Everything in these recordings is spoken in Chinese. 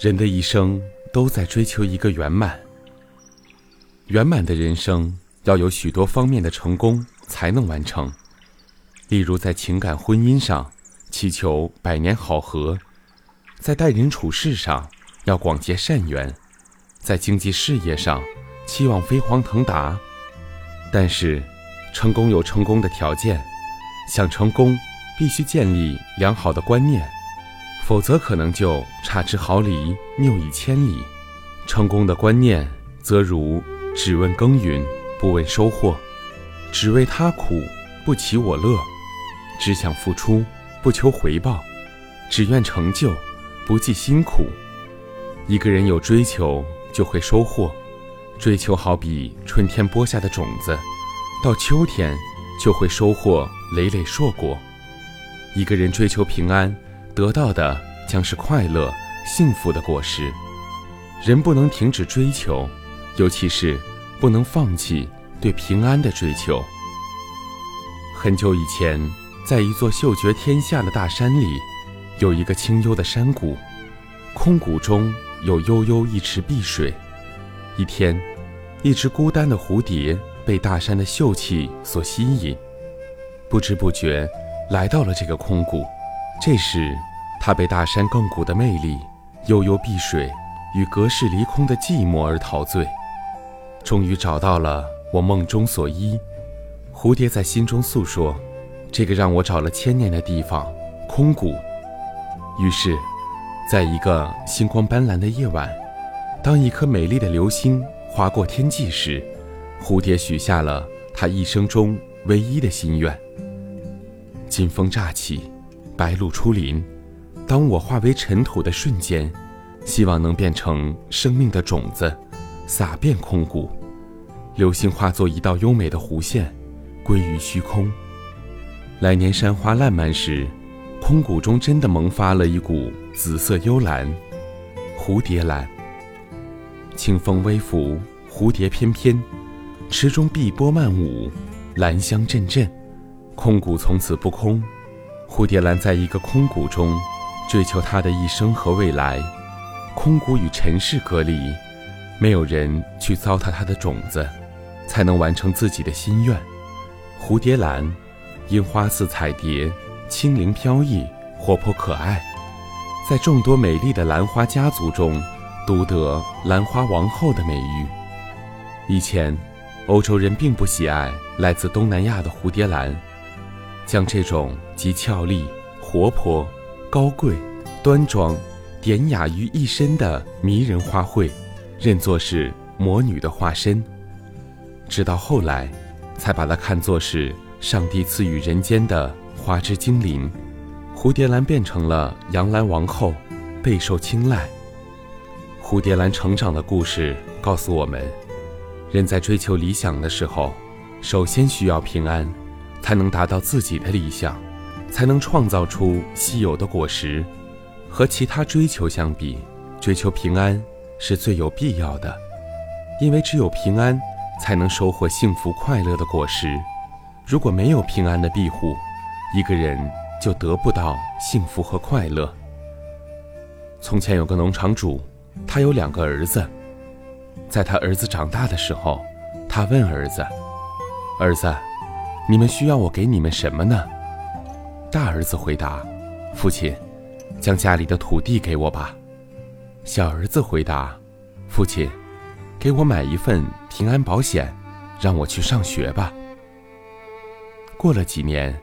人的一生都在追求一个圆满。圆满的人生要有许多方面的成功才能完成，例如在情感婚姻上祈求百年好合，在待人处事上要广结善缘，在经济事业上期望飞黄腾达。但是，成功有成功的条件，想成功必须建立良好的观念。否则可能就差之毫厘，谬以千里。成功的观念则如只问耕耘不问收获，只为他苦不起我乐，只想付出不求回报，只愿成就不计辛苦。一个人有追求就会收获，追求好比春天播下的种子，到秋天就会收获累累硕果。一个人追求平安。得到的将是快乐、幸福的果实。人不能停止追求，尤其是不能放弃对平安的追求。很久以前，在一座秀绝天下的大山里，有一个清幽的山谷，空谷中有悠悠一池碧水。一天，一只孤单的蝴蝶被大山的秀气所吸引，不知不觉来到了这个空谷。这时，他被大山亘古的魅力、悠悠碧水与隔世离空的寂寞而陶醉，终于找到了我梦中所依。蝴蝶在心中诉说：“这个让我找了千年的地方——空谷。”于是，在一个星光斑斓的夜晚，当一颗美丽的流星划过天际时，蝴蝶许下了他一生中唯一的心愿。金风乍起，白露初临。当我化为尘土的瞬间，希望能变成生命的种子，撒遍空谷。流星化作一道优美的弧线，归于虚空。来年山花烂漫时，空谷中真的萌发了一股紫色幽兰，蝴蝶兰。清风微拂，蝴蝶翩翩，池中碧波漫舞，兰香阵阵。空谷从此不空，蝴蝶兰在一个空谷中。追求他的一生和未来，空谷与尘世隔离，没有人去糟蹋他的种子，才能完成自己的心愿。蝴蝶兰，因花似彩蝶，轻灵飘逸，活泼可爱，在众多美丽的兰花家族中，独得“兰花王后”的美誉。以前，欧洲人并不喜爱来自东南亚的蝴蝶兰，将这种极俏丽、活泼。高贵、端庄、典雅于一身的迷人花卉，认作是魔女的化身。直到后来，才把它看作是上帝赐予人间的花之精灵。蝴蝶兰变成了杨兰王后，备受青睐。蝴蝶兰成长的故事告诉我们：人在追求理想的时候，首先需要平安，才能达到自己的理想。才能创造出稀有的果实。和其他追求相比，追求平安是最有必要的，因为只有平安，才能收获幸福快乐的果实。如果没有平安的庇护，一个人就得不到幸福和快乐。从前有个农场主，他有两个儿子。在他儿子长大的时候，他问儿子：“儿子，你们需要我给你们什么呢？”大儿子回答：“父亲，将家里的土地给我吧。”小儿子回答：“父亲，给我买一份平安保险，让我去上学吧。”过了几年，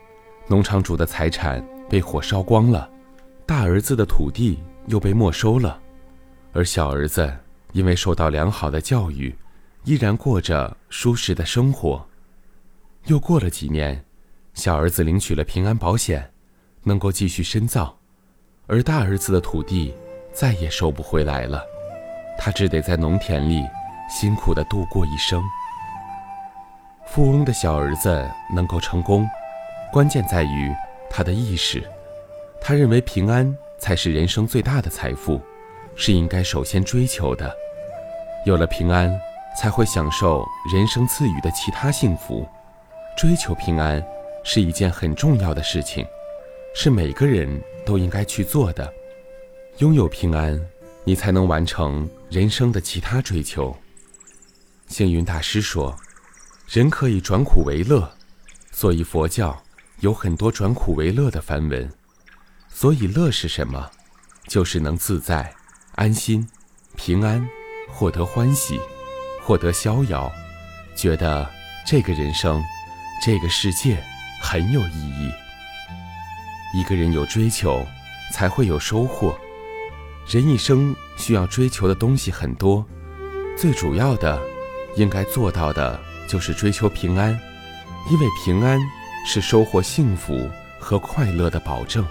农场主的财产被火烧光了，大儿子的土地又被没收了，而小儿子因为受到良好的教育，依然过着舒适的生活。又过了几年。小儿子领取了平安保险，能够继续深造，而大儿子的土地再也收不回来了，他只得在农田里辛苦地度过一生。富翁的小儿子能够成功，关键在于他的意识，他认为平安才是人生最大的财富，是应该首先追求的。有了平安，才会享受人生赐予的其他幸福，追求平安。是一件很重要的事情，是每个人都应该去做的。拥有平安，你才能完成人生的其他追求。星云大师说：“人可以转苦为乐，所以佛教有很多转苦为乐的梵文。所以乐是什么？就是能自在、安心、平安，获得欢喜，获得逍遥，觉得这个人生、这个世界很有意义。一个人有追求，才会有收获。人一生需要追求的东西很多，最主要的。”应该做到的就是追求平安，因为平安是收获幸福和快乐的保证。